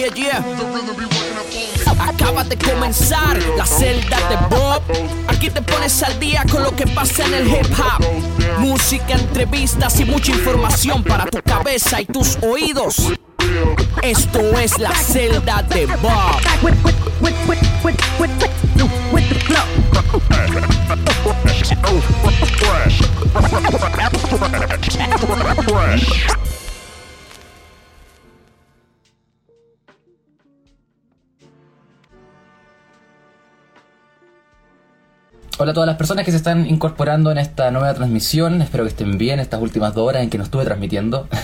Yeah, yeah. Acaba de comenzar la celda de Bob. Aquí te pones al día con lo que pasa en el hip hop. Música, entrevistas y mucha información para tu cabeza y tus oídos. Esto es la celda de Bob. Hola a todas las personas que se están incorporando en esta nueva transmisión. Espero que estén bien estas últimas dos horas en que no estuve transmitiendo.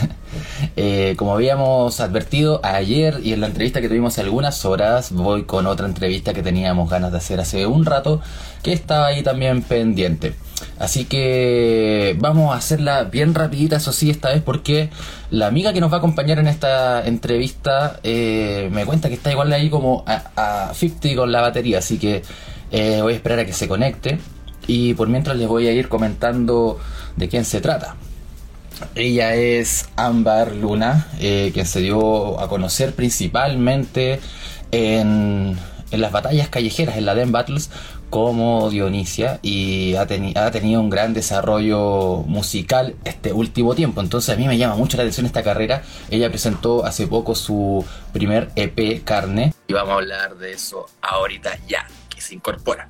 Eh, como habíamos advertido ayer y en la entrevista que tuvimos hace algunas horas, voy con otra entrevista que teníamos ganas de hacer hace un rato, que estaba ahí también pendiente. Así que vamos a hacerla bien rapidita, eso sí, esta vez porque la amiga que nos va a acompañar en esta entrevista eh, me cuenta que está igual ahí como a, a 50 con la batería, así que eh, voy a esperar a que se conecte y por mientras les voy a ir comentando de quién se trata. Ella es Ámbar Luna, eh, quien se dio a conocer principalmente en, en, las batallas callejeras, en la Den Battles, como Dionisia y ha, teni ha, tenido un gran desarrollo musical este último tiempo. Entonces a mí me llama mucho la atención esta carrera. Ella presentó hace poco su primer EP Carne. Y vamos a hablar de eso ahorita ya, que se incorpora.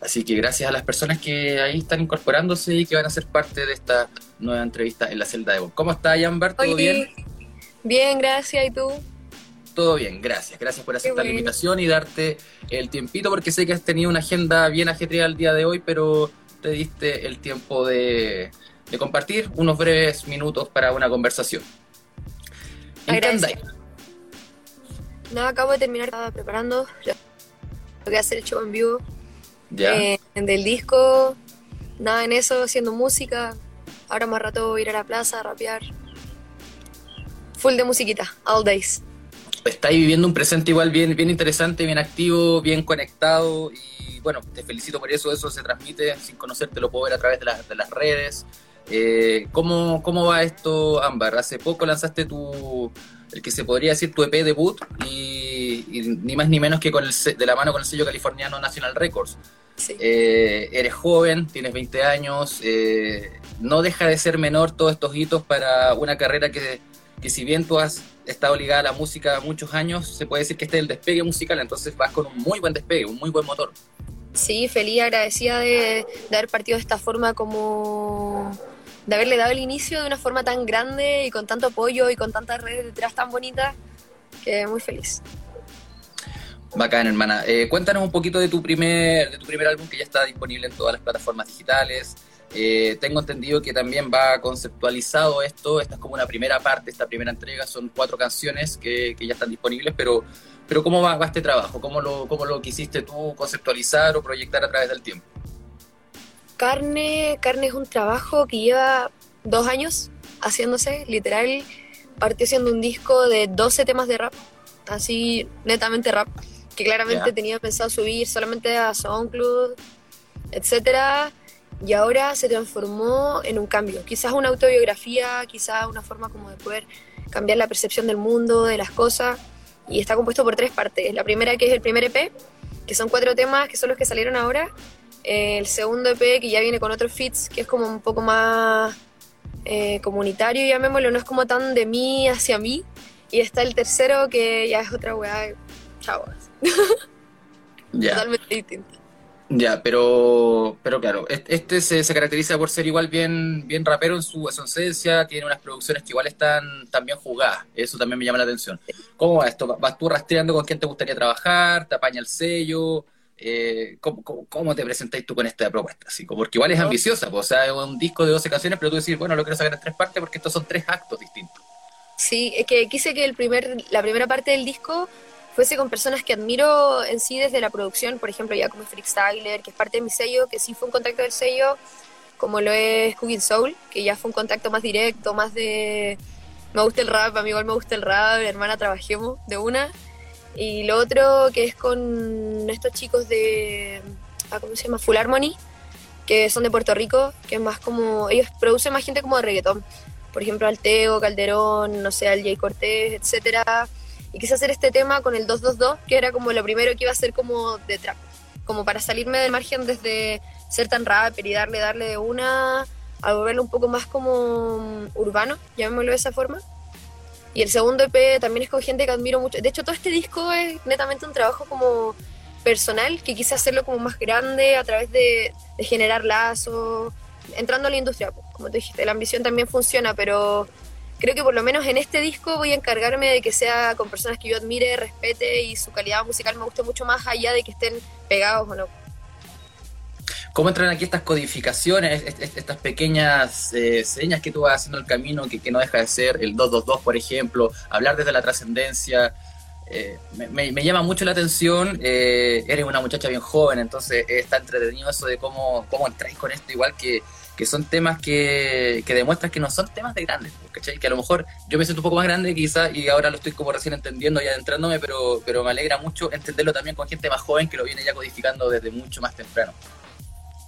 Así que gracias a las personas que ahí están incorporándose y que van a ser parte de esta nueva entrevista en la celda de voz. ¿Cómo está, Jambar? ¿Todo Oye, bien? Bien, gracias. ¿Y tú? Todo bien, gracias. Gracias por aceptar la invitación y darte el tiempito, porque sé que has tenido una agenda bien ajetreada el día de hoy, pero te diste el tiempo de, de compartir unos breves minutos para una conversación. ¿En? Nada, acabo de terminar, estaba preparando lo que hacer el show en vivo. ¿Ya? Eh, del disco, nada en eso, haciendo música. Ahora más rato ir a la plaza a rapear. Full de musiquita, all days. Estáis viviendo un presente igual bien, bien interesante, bien activo, bien conectado y bueno, te felicito por eso, eso se transmite, sin conocerte lo puedo ver a través de, la, de las redes. Eh, ¿cómo, ¿Cómo va esto, Ámbar? Hace poco lanzaste tu, el que se podría decir tu EP debut y, y ni más ni menos que con el, de la mano con el sello californiano National Records. Sí. Eh, eres joven, tienes 20 años, eh, no deja de ser menor todos estos hitos para una carrera que, que, si bien tú has estado ligada a la música muchos años, se puede decir que este es el despegue musical, entonces vas con un muy buen despegue, un muy buen motor. Sí, feliz, agradecida de, de haber partido de esta forma como de haberle dado el inicio de una forma tan grande y con tanto apoyo y con tantas redes detrás tan bonitas, que muy feliz. Bacán, hermana. Eh, cuéntanos un poquito de tu primer, de tu primer álbum que ya está disponible en todas las plataformas digitales. Eh, tengo entendido que también va conceptualizado esto. Esta es como una primera parte, esta primera entrega. Son cuatro canciones que, que ya están disponibles, pero, pero ¿cómo va, va, este trabajo? ¿Cómo lo, ¿Cómo lo quisiste tú conceptualizar o proyectar a través del tiempo? Carne, Carne es un trabajo que lleva dos años haciéndose, literal. Partió siendo un disco de 12 temas de rap, así netamente rap, que claramente yeah. tenía pensado subir solamente a SoundCloud, etcétera, y ahora se transformó en un cambio. Quizás una autobiografía, quizás una forma como de poder cambiar la percepción del mundo, de las cosas, y está compuesto por tres partes. La primera que es el primer EP, que son cuatro temas que son los que salieron ahora, el segundo EP que ya viene con otros feats, que es como un poco más eh, comunitario, llamémoslo, no es como tan de mí hacia mí. Y está el tercero que ya es otra weá, chavos. Ya. Totalmente distinta. Ya, pero, pero claro, este se, se, caracteriza por ser igual bien, bien rapero en su, en su, esencia, tiene unas producciones que igual están también jugadas, eso también me llama la atención. ¿Cómo va esto? ¿Vas tú rastreando con quién te gustaría trabajar? ¿Te apaña el sello? Eh, ¿cómo, cómo, cómo, te presentáis tú con esta propuesta? Así, porque igual es ambiciosa, pues, o sea, es un disco de 12 canciones, pero tú decís, bueno, lo quiero sacar en tres partes porque estos son tres actos distintos. Sí, es que quise que el primer, la primera parte del disco fuese con personas que admiro en sí desde la producción, por ejemplo, ya como Freakstyler, que es parte de mi sello, que sí fue un contacto del sello, como lo es Cooking Soul, que ya fue un contacto más directo, más de me gusta el rap, a mí igual me gusta el rap, hermana, trabajemos de una. Y lo otro que es con estos chicos de, ah, ¿cómo se llama? Full Harmony, que son de Puerto Rico, que es más como, ellos producen más gente como de reggaetón. Por ejemplo, Alteo, Calderón, no sé, al Jay Cortés, etcétera y quise hacer este tema con el 222, que era como lo primero que iba a ser como de trap, como para salirme del margen desde ser tan rapper y darle, darle de una a volverlo un poco más como mm, urbano, llamémoslo de esa forma. Y el segundo EP también es con gente que admiro mucho. De hecho, todo este disco es netamente un trabajo como personal, que quise hacerlo como más grande a través de, de generar lazos, entrando a la industria. Como tú dijiste, la ambición también funciona, pero creo que por lo menos en este disco voy a encargarme de que sea con personas que yo admire, respete y su calidad musical me guste mucho más allá de que estén pegados o no. ¿Cómo entran aquí estas codificaciones, estas pequeñas eh, señas que tú vas haciendo el camino, que, no deja de ser el 222, por ejemplo, hablar desde la trascendencia? Eh, me, llama mucho la atención, eh, eres una muchacha bien joven, entonces está entretenido eso de cómo, cómo entráis con esto, igual que, que son temas que, que, demuestran que no son temas de grandes, ¿cachai? Que a lo mejor yo me siento un poco más grande quizás y ahora lo estoy como recién entendiendo y adentrándome, pero, pero me alegra mucho entenderlo también con gente más joven que lo viene ya codificando desde mucho más temprano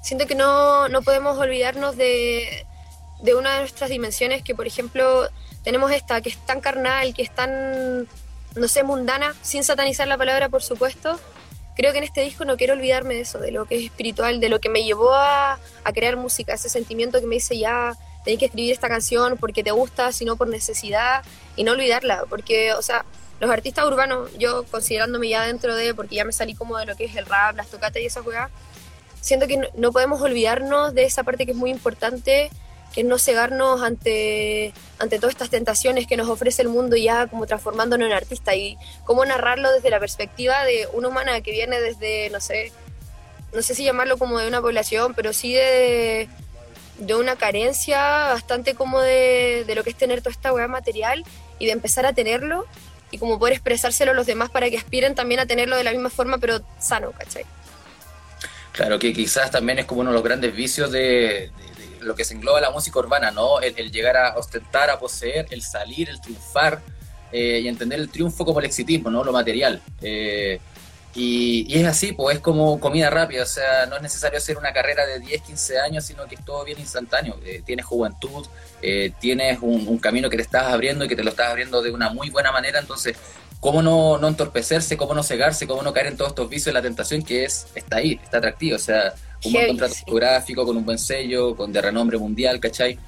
siento que no, no podemos olvidarnos de, de, una de nuestras dimensiones, que por ejemplo tenemos esta, que es tan carnal, que es tan, no sé, mundana, sin satanizar la palabra, por supuesto. Creo que en este disco no quiero olvidarme de eso, de lo que es espiritual, de lo que me llevó a, a crear música, ese sentimiento que me dice ya, tenés que escribir esta canción porque te gusta, sino por necesidad, y no olvidarla, porque, o sea, los artistas urbanos, yo considerándome ya dentro de, porque ya me salí como de lo que es el rap, las tocatas y esa juega siento que no, podemos olvidarnos de esa parte que es muy importante, que es no cegarnos ante, ante todas estas tentaciones que nos ofrece el mundo ya como transformándonos en artista y cómo narrarlo desde la perspectiva de una humana que viene desde, no sé, no sé si llamarlo como de una población, pero sí de, de una carencia bastante como de, de, lo que es tener toda esta hueá material y de empezar a tenerlo y como poder expresárselo a los demás para que aspiren también a tenerlo de la misma forma pero sano, ¿cachai? Claro, que quizás también es como uno de los grandes vicios de, lo que se engloba la música urbana, ¿no? El, llegar a ostentar, a poseer, el salir, el triunfar eh, y entender el triunfo como el exitismo, ¿no? Lo material. Eh, y, es así, pues es como comida rápida, o sea, no es necesario hacer una carrera de 10, 15 años, sino que es todo bien instantáneo. Eh, tienes juventud, tienes un, un, camino que te estás abriendo y que te lo estás abriendo de una muy buena manera, entonces cómo no, no entorpecerse, cómo no cegarse, cómo no caer en todos estos vicios de la tentación que es está ahí, está atractivo. O sea, un buen contrato gráfico, con un buen sello, con de renombre mundial, ¿cachai?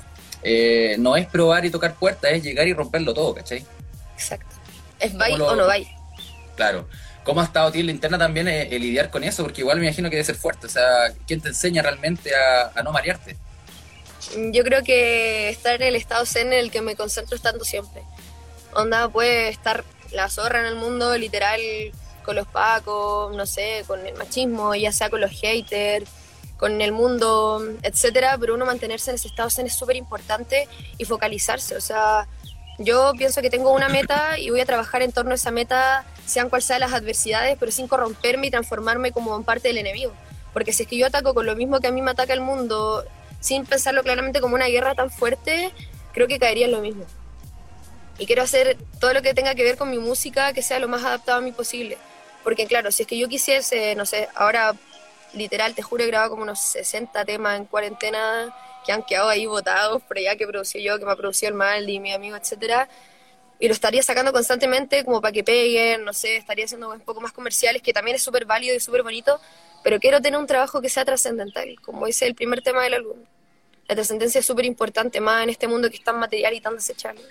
Eh, no es probar y tocar puertas, es llegar y romperlo todo, ¿cachai? Exacto. Es bye o no bye. Claro. ¿Cómo ha estado en la interna también el, eh, lidiar con eso? Porque igual me imagino que debe ser fuerte. O sea, ¿quién te enseña realmente a, a no marearte? Yo creo que estar en el estado zen en el que me concentro estando siempre. Onda puede estar la zorra en el mundo, literal, con los pacos, no sé, con el machismo, ya sea con los haters, con el mundo, etcétera, pero uno mantenerse en ese estado zen es súper importante y focalizarse, o sea, yo pienso que tengo una meta y voy a trabajar en torno a esa meta, sean cuales sean las adversidades, pero sin corromperme y transformarme como en parte del enemigo. Porque si es que yo ataco con lo mismo que a mí me ataca el mundo, sin pensarlo claramente como una guerra tan fuerte, creo que caería en lo mismo y quiero hacer todo lo que tenga que ver con mi música que sea lo más adaptado a mí posible. Porque claro, si es que yo quisiese, no sé, ahora literal, te juro, he grabado como unos 60 temas en cuarentena que han quedado ahí votados, pero ya que producí yo, que me ha producido el mal y mi amigo, etcétera. Y lo estaría sacando constantemente como para que peguen, no sé, estaría haciendo un poco más comerciales, que también es súper válido y súper bonito, pero quiero tener un trabajo que sea trascendental, como dice el primer tema del álbum. La trascendencia es súper importante, más en este mundo que es tan material y tan desechable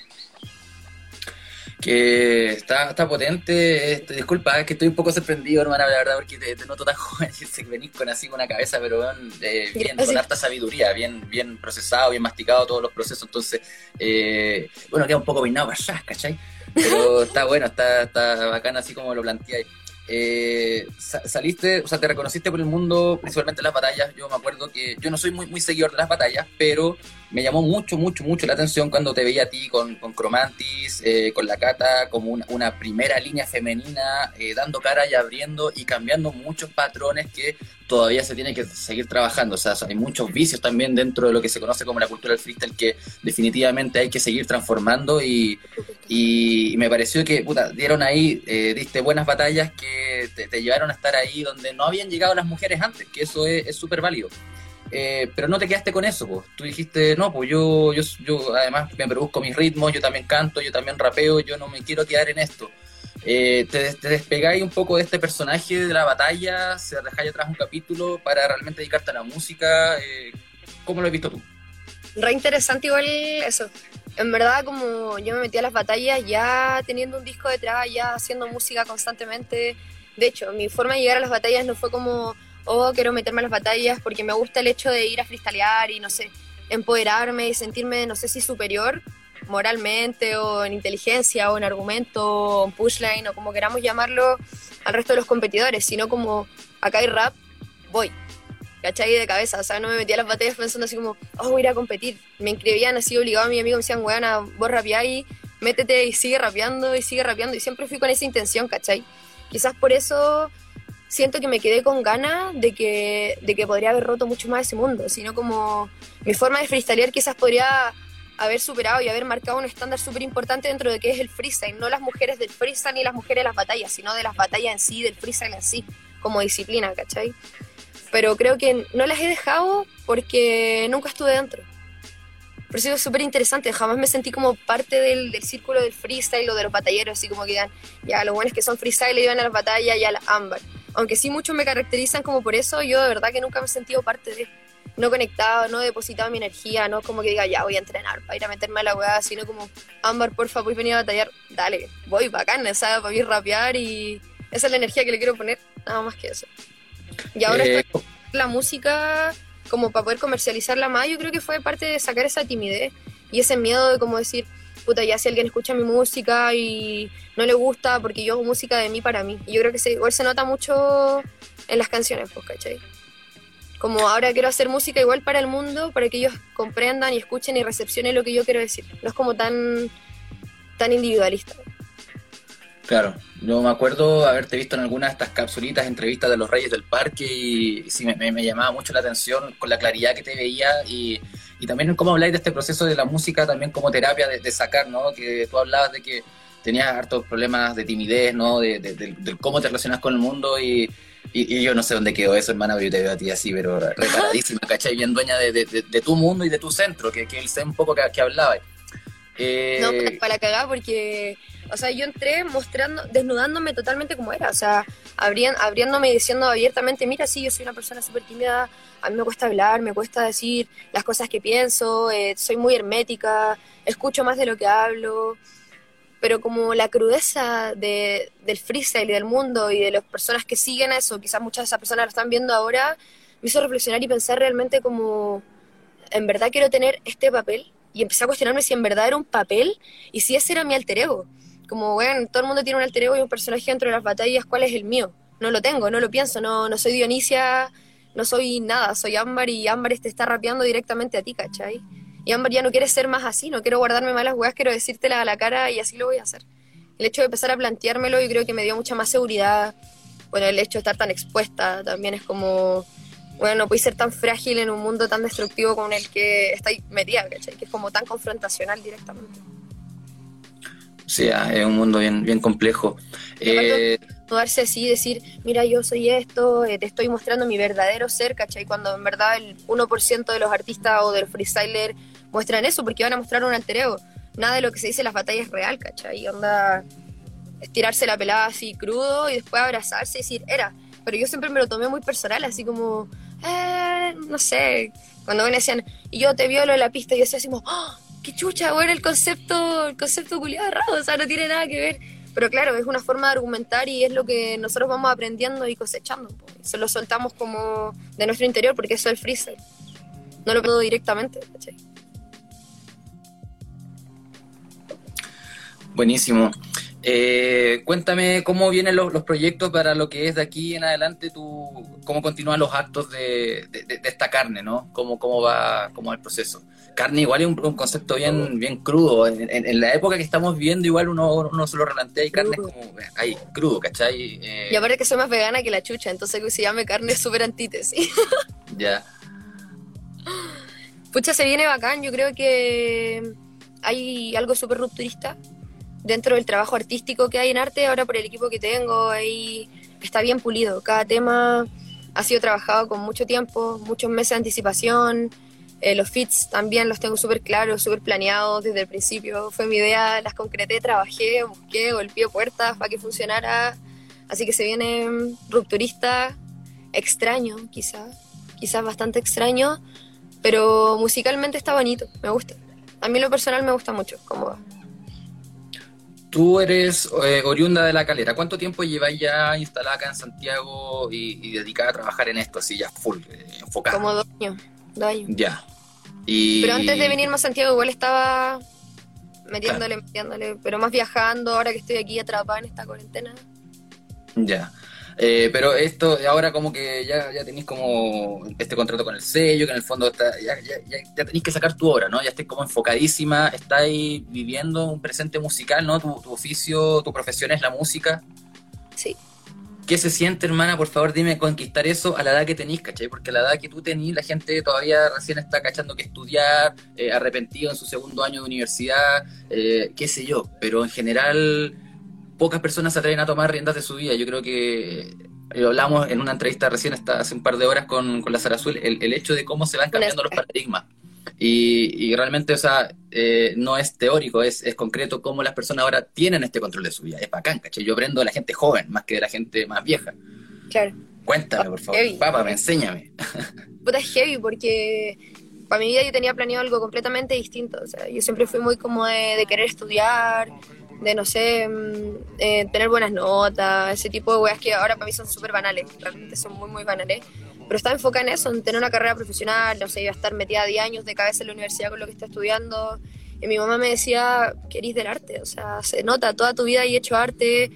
que está, está potente. Este, disculpa, es que estoy un poco sorprendido, hermana, la verdad, porque te, noto tan joven y venís con así con una cabeza, pero eh, bien, con harta sabiduría, bien, bien procesado, bien masticado todos los procesos. Entonces, eh, bueno, queda un poco peinado para allá, ¿cachai? Pero está bueno, está, está bacán así como lo planteáis eh, saliste, o sea, te reconociste por el mundo, principalmente en las batallas. Yo me acuerdo que yo no soy muy, muy seguidor de las batallas, pero me llamó mucho, mucho, mucho la atención cuando te veía a ti con, con Cromantis, eh, con la Cata, como una, primera línea femenina, eh, dando cara y abriendo y cambiando muchos patrones que todavía se tiene que seguir trabajando. O sea, hay muchos vicios también dentro de lo que se conoce como la cultura del freestyle que definitivamente hay que seguir transformando y, me pareció que, puta, dieron ahí, eh, diste buenas batallas que te, llevaron a estar ahí donde no habían llegado las mujeres antes, que eso es súper válido. Eh, pero no te quedaste con eso, pues. Tú dijiste, no, pues yo, yo, yo además me produzco mis ritmos, yo también canto, yo también rapeo, yo no me quiero quedar en esto. Eh, te, despegáis un poco de este personaje de la batalla, se dejáis atrás un capítulo para realmente dedicarte a la música. Eh, ¿Cómo lo has visto tú? Re interesante igual eso. En verdad, como yo me metí a las batallas ya teniendo un disco detrás, ya haciendo música constantemente. De hecho, mi forma de llegar a las batallas no fue como, oh, quiero meterme a las batallas porque me gusta el hecho de ir a freestylear y no sé, empoderarme y sentirme, no sé si superior, moralmente o en inteligencia o en argumento o en pushline o como queramos llamarlo al resto de los competidores, sino como acá hay rap, voy. ¿Cachai? De cabeza, o sea, no me metía a las batallas pensando así como, oh, voy a ir a competir. Me inscribían así obligado a mi amigo, me decían, weón, vos rapeáis, métete y sigue rapeando y sigue rapeando. Y siempre fui con esa intención, ¿cachai? Quizás por eso siento que me quedé con ganas de que, de que podría haber roto mucho más ese mundo, sino como mi forma de freestylear quizás podría haber superado y haber marcado un estándar súper importante dentro de que es el freestyle, no las mujeres del freestyle ni las mujeres de las batallas, sino de las batallas en sí, del freestyle en sí, como disciplina, ¿cachai? Pero creo que no las he dejado porque nunca estuve dentro. Pero eso es súper interesante, jamás me sentí como parte del, círculo del freestyle o de los batalleros, así como que ya, ya los buenos que son freestyle iban a las batallas y a la ámbar. Aunque sí muchos me caracterizan como por eso, yo de verdad que nunca me he sentido parte de no conectado, no depositado mi energía, no como que diga, ya voy a entrenar para ir a meterme a la weá, sino como, Ámbar, porfa, voy a venir a batallar, dale, voy, bacán, ¿sabes? Para ir rapear y esa es la energía que le quiero poner, nada más que eso. Y ahora eh, estoy la música como para poder comercializarla más, yo creo que fue parte de sacar esa timidez y ese miedo de como decir, puta, ya si alguien escucha mi música y no le gusta porque yo hago música de mí para mí. Y yo creo que se, igual se nota mucho en las canciones, pues, ¿cachai? Como ahora quiero hacer música igual para el mundo, para que ellos comprendan y escuchen y recepcionen lo que yo quiero decir. No es como tan, tan individualista. Claro, yo me acuerdo haberte visto en algunas de estas capsulitas, entrevistas de los Reyes del Parque y sí, me, llamaba mucho la atención con la claridad que te veía y, y también cómo habláis de este proceso de la música también como terapia de, sacar, ¿no? Que tú hablabas de que tenías hartos problemas de timidez, ¿no? De, de cómo te relacionas con el mundo y, y, yo no sé dónde quedó eso, hermana, pero yo te veo a ti así, pero reparadísima, ¿cachai? Bien dueña de, de, tu mundo y de tu centro, que, que él sé un poco que, que hablaba. Eh... No, para cagar, porque, o sea, yo entré mostrando, desnudándome totalmente como era, o sea, abriéndome y diciendo abiertamente, mira, sí, yo soy una persona súper tímida, a mí me cuesta hablar, me cuesta decir las cosas que pienso, eh, soy muy hermética, escucho más de lo que hablo, pero como la crudeza de, del freestyle y del mundo y de las personas que siguen eso, quizás muchas de esas personas lo están viendo ahora, me hizo reflexionar y pensar realmente como, en verdad quiero tener este papel y empecé a cuestionarme si en verdad era un papel y si ese era mi alter ego. Como, bueno, todo el mundo tiene un alter ego y un personaje dentro de las batallas, ¿cuál es el mío? No lo tengo, no lo pienso, no, no soy Dionisia, no soy nada, soy Ámbar y Ámbar te está rapeando directamente a ti, ¿cachai? Y Amber ya no quiere ser más así, no quiero guardarme malas weas, quiero decírtela a la cara y así lo voy a hacer. El hecho de empezar a planteármelo, yo creo que me dio mucha más seguridad. Bueno, el hecho de estar tan expuesta también es como, bueno, no puedes ser tan frágil en un mundo tan destructivo con el que estáis metida, ¿cachai? Que es como tan confrontacional directamente. Sí, ah, es un mundo bien, bien complejo. Eh, darse así, decir, mira, yo soy esto, eh, te estoy mostrando mi verdadero ser, ¿cachai? Cuando en verdad el 1% de los artistas o del freestyler muestran eso porque van a mostrar un alter ego. Nada de lo que se dice en las batallas es real, ¿cachai? Onda, estirarse la pelada así crudo y después abrazarse y decir, era. Pero yo siempre me lo tomé muy personal, así como, eh, no sé, cuando me decían, y yo te violo en la pista, y yo decía así como, ¡oh, qué chucha, bueno, el concepto, el concepto culiado raro, o sea, no tiene nada que ver. Pero claro, es una forma de argumentar y es lo que nosotros vamos aprendiendo y cosechando. Se lo soltamos como de nuestro interior porque eso es el freestyle. No lo puedo directamente, ¿cachai? Buenísimo. Eh, cuéntame cómo vienen los, proyectos para lo que es de aquí en adelante, tú, cómo continúan los actos de, esta carne, ¿no? ¿Cómo, cómo va cómo el proceso? Carne igual es un, concepto bien, bien crudo. En, la época que estamos viendo igual uno, uno se lo replantea y carne es como ahí, crudo, ¿cachai? Eh, y aparte que soy más vegana que la chucha, entonces que se llame carne es súper antítesis. ya. Pucha, se viene bacán, yo creo que hay algo súper rupturista dentro del trabajo artístico que hay en arte, ahora por el equipo que tengo, ahí está bien pulido. Cada tema ha sido trabajado con mucho tiempo, muchos meses de anticipación. Eh, los fits también los tengo súper claros, súper planeados desde el principio. Fue mi idea, las concreté, trabajé, busqué, golpeé puertas para que funcionara. Así que se viene rupturista, extraño quizás, quizás bastante extraño, pero musicalmente está bonito, me gusta. A mí lo personal me gusta mucho cómo. Tú eres eh, oriunda de La Calera. ¿Cuánto tiempo lleváis ya instalada acá en Santiago y, dedicada a trabajar en esto, así ya full, eh, enfocada? Como dos años, dos años. Ya. Pero antes de venirme a Santiago igual estaba metiéndole, metiéndole, pero más viajando, ahora que estoy aquí atrapada en esta cuarentena. Ya. Eh, pero esto, ahora como que ya, ya tenéis como este contrato con el sello, que en el fondo está, ya, ya, ya, tenéis que sacar tu obra, ¿no? Ya estáis como enfocadísima, estáis viviendo un presente musical, ¿no? Tu, oficio, tu profesión es la música. Sí. ¿Qué se siente, hermana? Por favor, dime conquistar eso a la edad que tenéis, ¿cachai? Porque a la edad que tú tenís, la gente todavía recién está cachando que estudiar, eh, arrepentido en su segundo año de universidad, eh, qué sé yo, pero en general pocas personas se atreven a tomar riendas de su vida. Yo creo que lo hablamos en una entrevista recién hace un par de horas con, con la Sarazuel, el, el hecho de cómo se van cambiando los paradigmas. Y, realmente, o sea, eh, no es teórico, es, es, concreto cómo las personas ahora tienen este control de su vida. Es bacán, ¿cachai? Yo aprendo de la gente joven más que de la gente más vieja. Claro. Cuéntame, por favor. Papá, me enséñame. Puta, es heavy porque para mi vida yo tenía planeado algo completamente distinto. O sea, yo siempre fui muy como de, de querer estudiar, de, no sé, mm, eh, tener buenas notas, ese tipo de weas que ahora para mí son súper banales, realmente son muy, muy banales. Pero estaba enfocada en eso, en tener una carrera profesional, no sé, iba a estar metida 10 años de cabeza en la universidad con lo que está estudiando. Y mi mamá me decía, querís del arte, o sea, se nota, toda tu vida he hecho arte,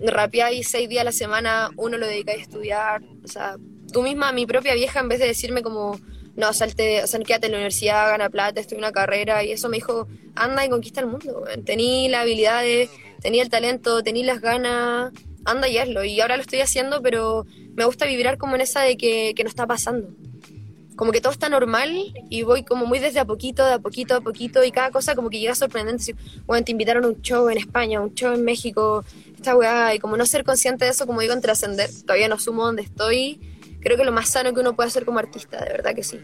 rapeáis seis días a la semana, uno lo dedicáis a estudiar, o sea, tú misma, mi propia vieja, en vez de decirme como, no, salte, o sea, quédate en la universidad, gana plata, estoy una carrera, y eso me dijo, anda y conquista el mundo, tení las habilidades, tení el talento, tení las ganas, anda y hazlo, y ahora lo estoy haciendo, pero me gusta vibrar como en esa de que, que no está pasando. Como que todo está normal y voy como muy desde a poquito, de a poquito, a poquito, y cada cosa como que llega sorprendente. bueno, te invitaron a un show en España, un show en México, esta weá, y como no ser consciente de eso, como digo, en trascender, todavía no sumo donde estoy, creo que lo más sano que uno puede hacer como artista, de verdad que sí.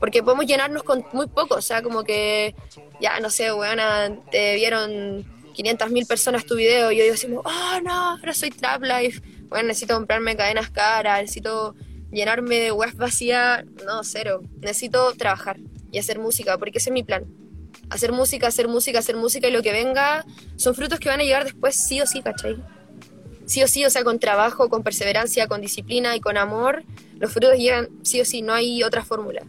Porque podemos llenarnos con muy poco, o sea, como que, ya, no sé, weona, te vieron 500 mil personas tu video y yo digo así, oh no, ahora soy Trap Life, bueno, necesito comprarme cadenas caras, necesito llenarme de web vacía, no, cero. Necesito trabajar y hacer música, porque ese es mi plan. Hacer música, hacer música, hacer música y lo que venga son frutos que van a llegar después sí o sí, ¿cachai? Sí o sí, o sea, con trabajo, con perseverancia, con disciplina y con amor, los frutos llegan sí o sí, no hay otra fórmula.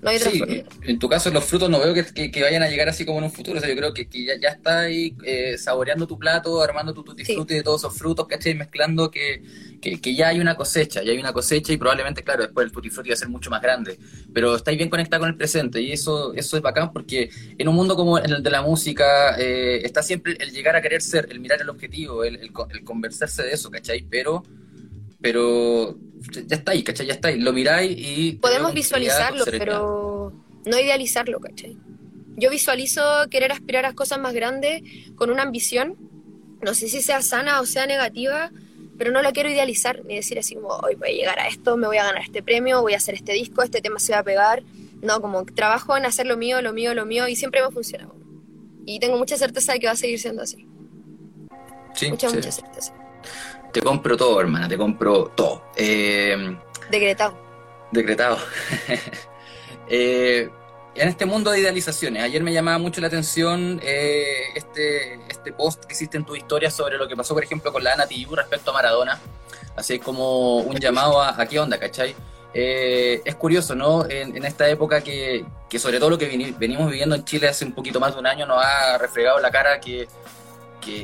No hay otra sí, en tu caso los frutos no veo que, vayan a llegar así como en un futuro, o sea, yo creo que, ya, ya estás ahí eh, saboreando tu plato, armando tu, tu disfrute de todos esos frutos, ¿cachai? Mezclando que, que, ya hay una cosecha, ya hay una cosecha y probablemente, claro, después el tutti frutti va a ser mucho más grande, pero estáis bien conectados con el presente y eso, eso es bacán porque en un mundo como el de la música eh, está siempre el llegar a querer ser, el mirar el objetivo, el, el, conversarse de eso, ¿cachai? Pero pero ya está ahí, ¿cachai? Ya está ahí, lo miráis y... Podemos visualizarlo, pero no idealizarlo, ¿cachai? Yo visualizo querer aspirar a cosas más grandes con una ambición, no sé si sea sana o sea negativa, pero no la quiero idealizar, ni decir así como, hoy voy a llegar a esto, me voy a ganar este premio, voy a hacer este disco, este tema se va a pegar. No, como trabajo en hacer lo mío, lo mío, lo mío, y siempre me ha funcionado. Y tengo mucha certeza de que va a seguir siendo así. Sí, mucha, mucha certeza. Te compro todo, hermana, te compro todo. Eh, decretado. Decretado. Eh, en este mundo de idealizaciones, ayer me llamaba mucho la atención eh, este, este post que hiciste en tu historia sobre lo que pasó, por ejemplo, con la Ana Tijoux respecto a Maradona. Así como un llamado a, qué onda, ¿cachai? Eh, es curioso, ¿no? En, esta época que, que, sobre todo lo que venimos viviendo en Chile hace un poquito más de un año nos ha refregado la cara que,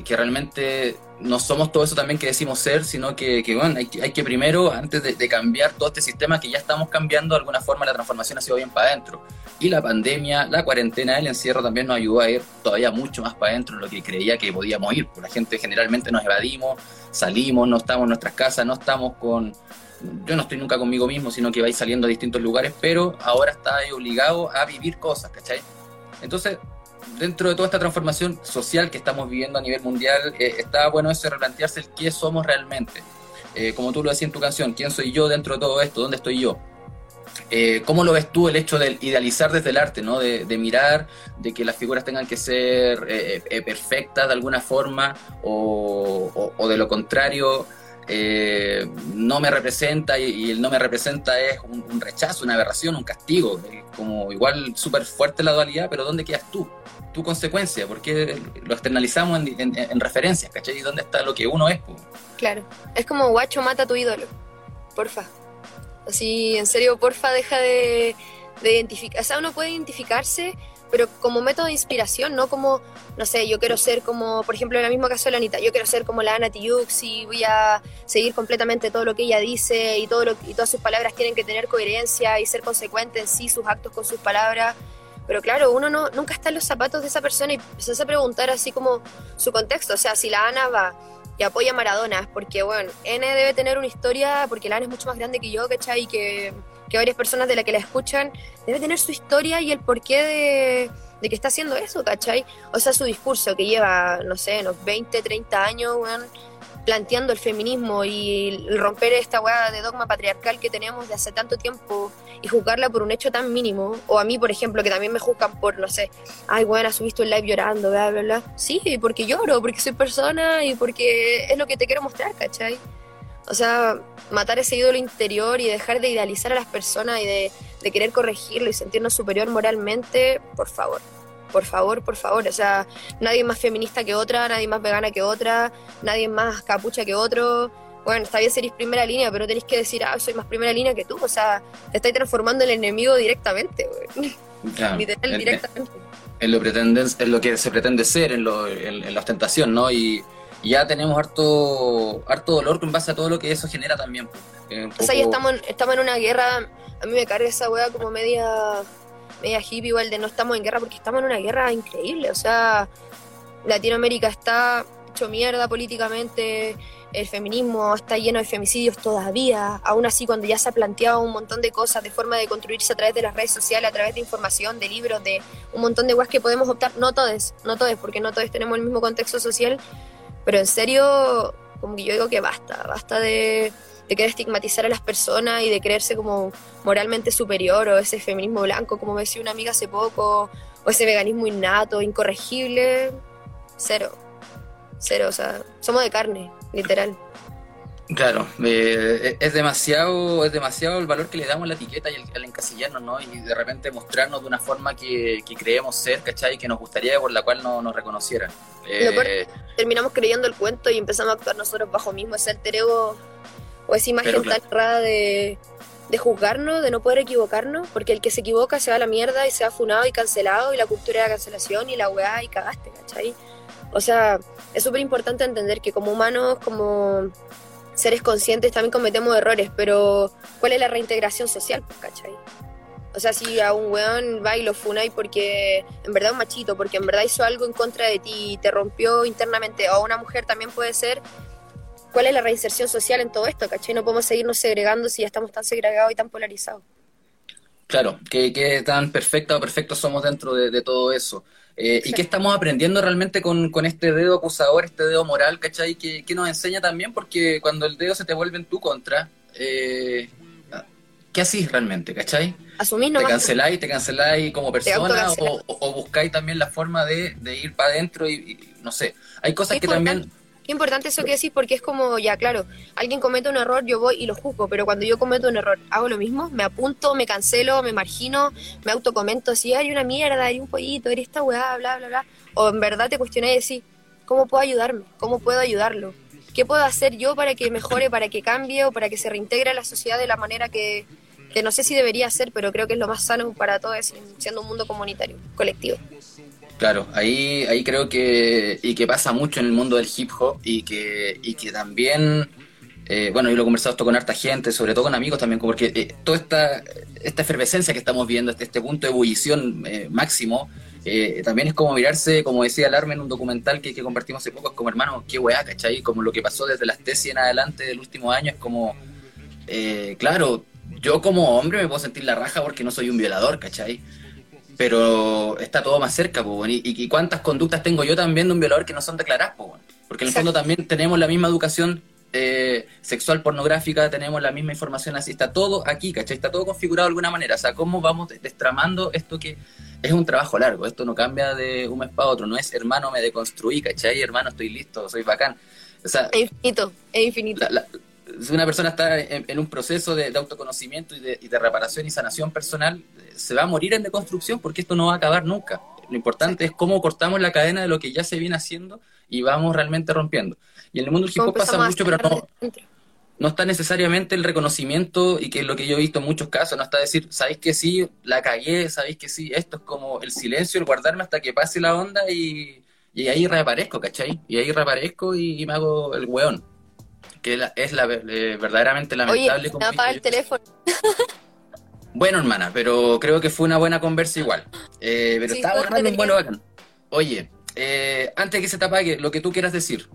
que, realmente no somos todo eso también que decimos ser, sino que, bueno, hay, hay, que primero, antes de, cambiar todo este sistema que ya estamos cambiando, de alguna forma la transformación ha sido bien para adentro. Y la pandemia, la cuarentena, el encierro también nos ayudó a ir todavía mucho más para adentro de lo que creía que podíamos ir. La gente generalmente nos evadimos, salimos, no estamos en nuestras casas, no estamos con... Yo no estoy nunca conmigo mismo, sino que vais saliendo a distintos lugares, pero ahora está obligado a vivir cosas, ¿cachai? Entonces, dentro de toda esta transformación social que estamos viviendo a nivel mundial, eh, está bueno eso replantearse el qué somos realmente. Eh, como tú lo decías en tu canción, ¿quién soy yo dentro de todo esto? ¿Dónde estoy yo? Eh, ¿Cómo lo ves tú el hecho de idealizar desde el arte, ¿no? de, mirar, de que las figuras tengan que ser perfectas de alguna forma o, de lo contrario? No me representa y, el no me representa es un, rechazo, una aberración, un castigo, como igual súper fuerte la dualidad, pero ¿dónde quedas tú? Tu consecuencia, porque lo externalizamos en, referencias, ¿cachai? ¿Y dónde está lo que uno es? Claro, es como guacho mata a tu ídolo, porfa. Así, en serio, porfa, deja de, identificar. O sea, uno puede identificarse, pero como método de inspiración, no como, no sé, yo quiero ser como, por ejemplo, en el mismo caso de la Anita, yo quiero ser como la Ana Tijoux y voy a seguir completamente todo lo que ella dice y, todo lo, y todas sus palabras tienen que tener coherencia y ser consecuente en sí, sus actos con sus palabras. Pero claro, uno no, nunca está en los zapatos de esa persona y se hace preguntar así como su contexto. O sea, si la Ana va y apoya a Maradona, porque bueno, N debe tener una historia, porque la Ana es mucho más grande que yo, ¿cachai? Y que, que varias personas de las que la escuchan, debe tener su historia y el porqué de, de que está haciendo eso, ¿cachai? O sea, su discurso que lleva, no sé, unos 20, 30 años, bueno, planteando el feminismo y romper esta weá de dogma patriarcal que tenemos de hace tanto tiempo y juzgarla por un hecho tan mínimo, o a mí, por ejemplo, que también me juzgan por, no sé, ay, bueno, subiste un live llorando, bla, bla, bla. Sí, porque lloro, porque soy persona y porque es lo que te quiero mostrar, ¿cachai? O sea, matar ese ídolo interior y dejar de idealizar a las personas y de, de querer corregirlo y sentirnos superior moralmente, por favor por favor, por favor. O sea, nadie más feminista que otra, nadie más vegana que otra, nadie más capucha que otro. Bueno, está bien seréis primera línea, pero tenéis que decir, ah, soy más primera línea que tú. O sea, te estáis transformando en el enemigo directamente, güey. Literal, directamente. En lo, pretenden, en lo que se pretende ser, en, lo, en, la ostentación, ¿no? Y, ya tenemos harto, harto dolor con base a todo lo que eso genera también. O sea, ya estamos, estamos en una guerra. A mí me carga esa weá como media media hippie igual de no estamos en guerra porque estamos en una guerra increíble. O sea, Latinoamérica está hecho mierda políticamente, el feminismo está lleno de femicidios todavía, aún así cuando ya se ha planteado un montón de cosas de forma de construirse a través de las redes sociales, a través de información, de libros, de un montón de cosas que podemos optar, no todos, no todos, porque no todos tenemos el mismo contexto social, pero en serio, como que yo digo que basta, basta de de querer estigmatizar a las personas y de creerse como moralmente superior o ese feminismo blanco, como me decía una amiga hace poco, o ese veganismo innato, incorregible, cero, cero, o sea, somos de carne, literal. Claro, eh, es demasiado es demasiado el valor que le damos a la etiqueta y al encasillarnos, ¿no? Y de repente mostrarnos de una forma que, creemos ser, ¿cachai? Que nos gustaría por la cual no nos reconocieran. Eh, terminamos creyendo el cuento y empezamos a actuar nosotros bajo mismo ese alter ego o esa imagen tan rara de, de juzgarnos, de no poder equivocarnos, porque el que se equivoca se va a la mierda y se ha funado y cancelado y la cultura de la cancelación y la weá y cagaste, ¿cachai? O sea, es súper importante entender que como humanos, como seres conscientes, también cometemos errores, pero ¿cuál es la reintegración social, cachai? O sea, si a un weón va y lo funai porque en verdad es un machito, porque en verdad hizo algo en contra de ti y te rompió internamente, o a una mujer también puede ser cuál es la reinserción social en todo esto, ¿cachai? No podemos seguirnos segregando si ya estamos tan segregados y tan polarizados. Claro, qué, tan perfecta o perfectos somos dentro de, todo eso. Eh, ¿Y qué estamos aprendiendo realmente con, este dedo acusador, este dedo moral, ¿cachai? Que, nos enseña también, porque cuando el dedo se te vuelve en tu contra, eh, ¿qué hacís realmente, cachai? Asumís ¿Te canceláis, te canceláis como persona o, buscáis también la forma de, ir para adentro y, no sé, hay cosas que también Qué importante eso que decís porque es como, ya claro, alguien comete un error, yo voy y lo juzgo, pero cuando yo cometo un error, hago lo mismo, me apunto, me cancelo, me margino, me autocomento, si hay una mierda, hay un pollito, eres esta weá, bla, bla, bla. O en verdad te cuestioné y decís, ¿cómo puedo ayudarme? ¿Cómo puedo ayudarlo? ¿Qué puedo hacer yo para que mejore, para que cambie o para que se reintegre a la sociedad de la manera que, que no sé si debería ser, pero creo que es lo más sano para todos, siendo un mundo comunitario, colectivo? Claro, ahí, ahí creo que, y que pasa mucho en el mundo del hip hop y que, y que también, eh, bueno, yo lo he conversado esto con harta gente, sobre todo con amigos también, porque eh, toda esta, esta efervescencia que estamos viendo, este, este punto de ebullición eh, máximo, también es como mirarse, como decía Alarme en un documental que, que compartimos hace poco, es como hermano, qué weá, ¿cachai? Como lo que pasó desde las tesis en adelante del último año, es como, claro, yo como hombre me puedo sentir la raja porque no soy un violador, ¿cachai? Pero está todo más cerca, y, cuántas conductas tengo yo también de un violador que no son declaradas, porque en el fondo también tenemos la misma educación eh, sexual pornográfica, tenemos la misma información así, está todo aquí, ¿cachai? Está todo configurado de alguna manera, o sea, ¿cómo vamos destramando esto que es un trabajo largo, esto no cambia de un mes para otro, no es hermano me deconstruí, ¿cachai? Hermano estoy listo, soy bacán. O sea, es infinito, es infinito. si una persona está en, un proceso de, autoconocimiento y de, y de, reparación y sanación personal, se va a morir en deconstrucción porque esto no va a acabar nunca. Lo importante es cómo cortamos la cadena de lo que ya se viene haciendo y vamos realmente rompiendo. Y en el mundo del hip hop pasa mucho, pero no, no está necesariamente el reconocimiento y que es lo que yo he visto en muchos casos, no está decir, sabéis que sí, la cagué, sabéis que sí, esto es como el silencio, el guardarme hasta que pase la onda y, y ahí reaparezco, ¿cachai? Y ahí reaparezco y, me hago el weón. Que es la, eh, verdaderamente lamentable. Oye, me el teléfono. Bueno, hermana, pero creo que fue una buena conversa igual. Eh, pero estaba un vuelo bacán. Oye, eh, antes de que se te apague, lo que tú quieras decir.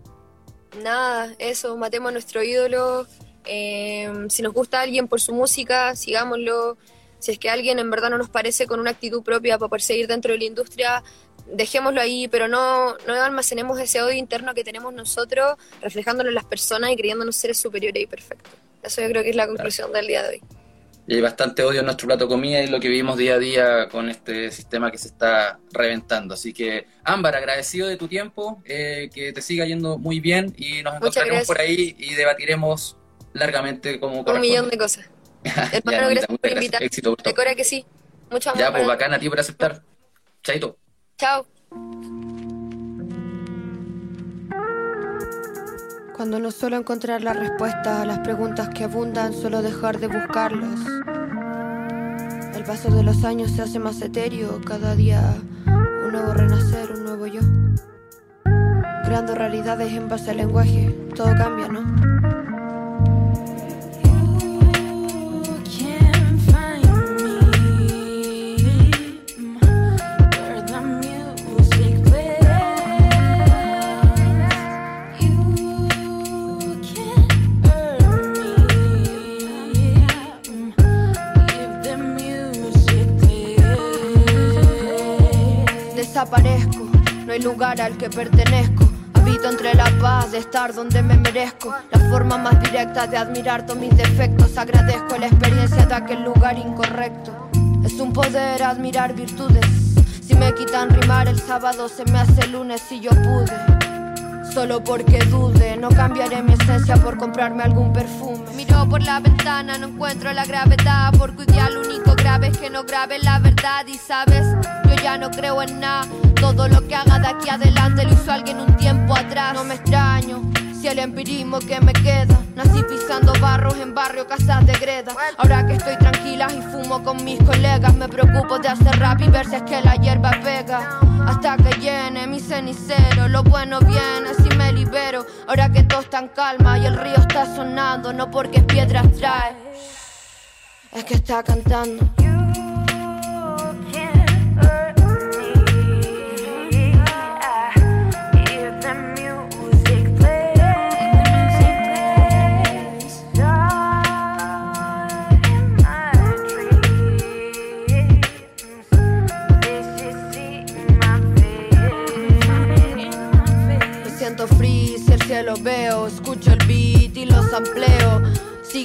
Nada, eso, matemos a nuestro ídolo. Eh, si nos gusta alguien por su música, sigámoslo. Si es que alguien en verdad no nos parece con una actitud propia para perseguir dentro de la industria, dejémoslo ahí, pero no, no almacenemos ese odio interno que tenemos nosotros, reflejándolo en las personas y creyéndonos seres superiores y perfectos. Eso yo creo que es la conclusión del día de hoy y hay bastante odio en nuestro plato de comida y lo que vivimos día a día con este sistema que se está reventando. Así que, Ámbar, agradecido de tu tiempo, eh, que te siga yendo muy bien y nos encontraremos por ahí y debatiremos largamente como Un millón de cosas. Hermano, gracias por invitar. Éxito que sí. Mucho amor. Ya, pues bacán a ti por aceptar. Chaito. Chao. Cuando no suelo encontrar la respuesta a las preguntas que abundan, suelo dejar de buscarlas. El paso de los años se hace más etéreo, cada día un nuevo renacer, un nuevo yo. Creando realidades en base al lenguaje, todo cambia, ¿no? No hay lugar al que pertenezco. Habito entre la paz de estar donde me merezco. La forma más directa de admirar todos mis defectos. Agradezco la experiencia de aquel lugar incorrecto. Es un poder admirar virtudes. Si me quitan rimar el sábado, se me hace lunes si yo pude solo porque dude. No cambiaré mi esencia por comprarme algún perfume. Miro por la ventana, no encuentro la gravedad. Porque hoy lo único grave es que no grabe la verdad. Y sabes, ya no creo en nada. Todo lo que haga de aquí adelante lo hizo alguien un tiempo atrás. No me extraño si el empirismo que me queda, nací pisando barros en barrio, casas de greda. Ahora que estoy tranquila y fumo con mis colegas, me preocupo de hacer rap y ver si es que la hierba pega. Hasta que llene mi cenicero, lo bueno viene si me libero. Ahora que todo está en calma y el río está sonando, no porque piedras trae, es que está cantando.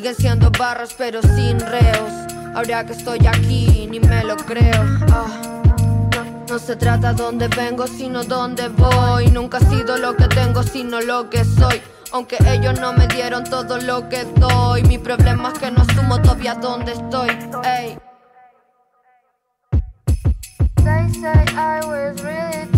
Siguen siendo barras pero sin reos. Ahora que estoy aquí, ni me lo creo. Ah. No se trata dónde vengo, sino dónde voy. Nunca he sido lo que tengo, sino lo que soy. Aunque ellos no me dieron todo lo que doy. Mi problema es que no asumo todavía dónde estoy. Ey. They say I was really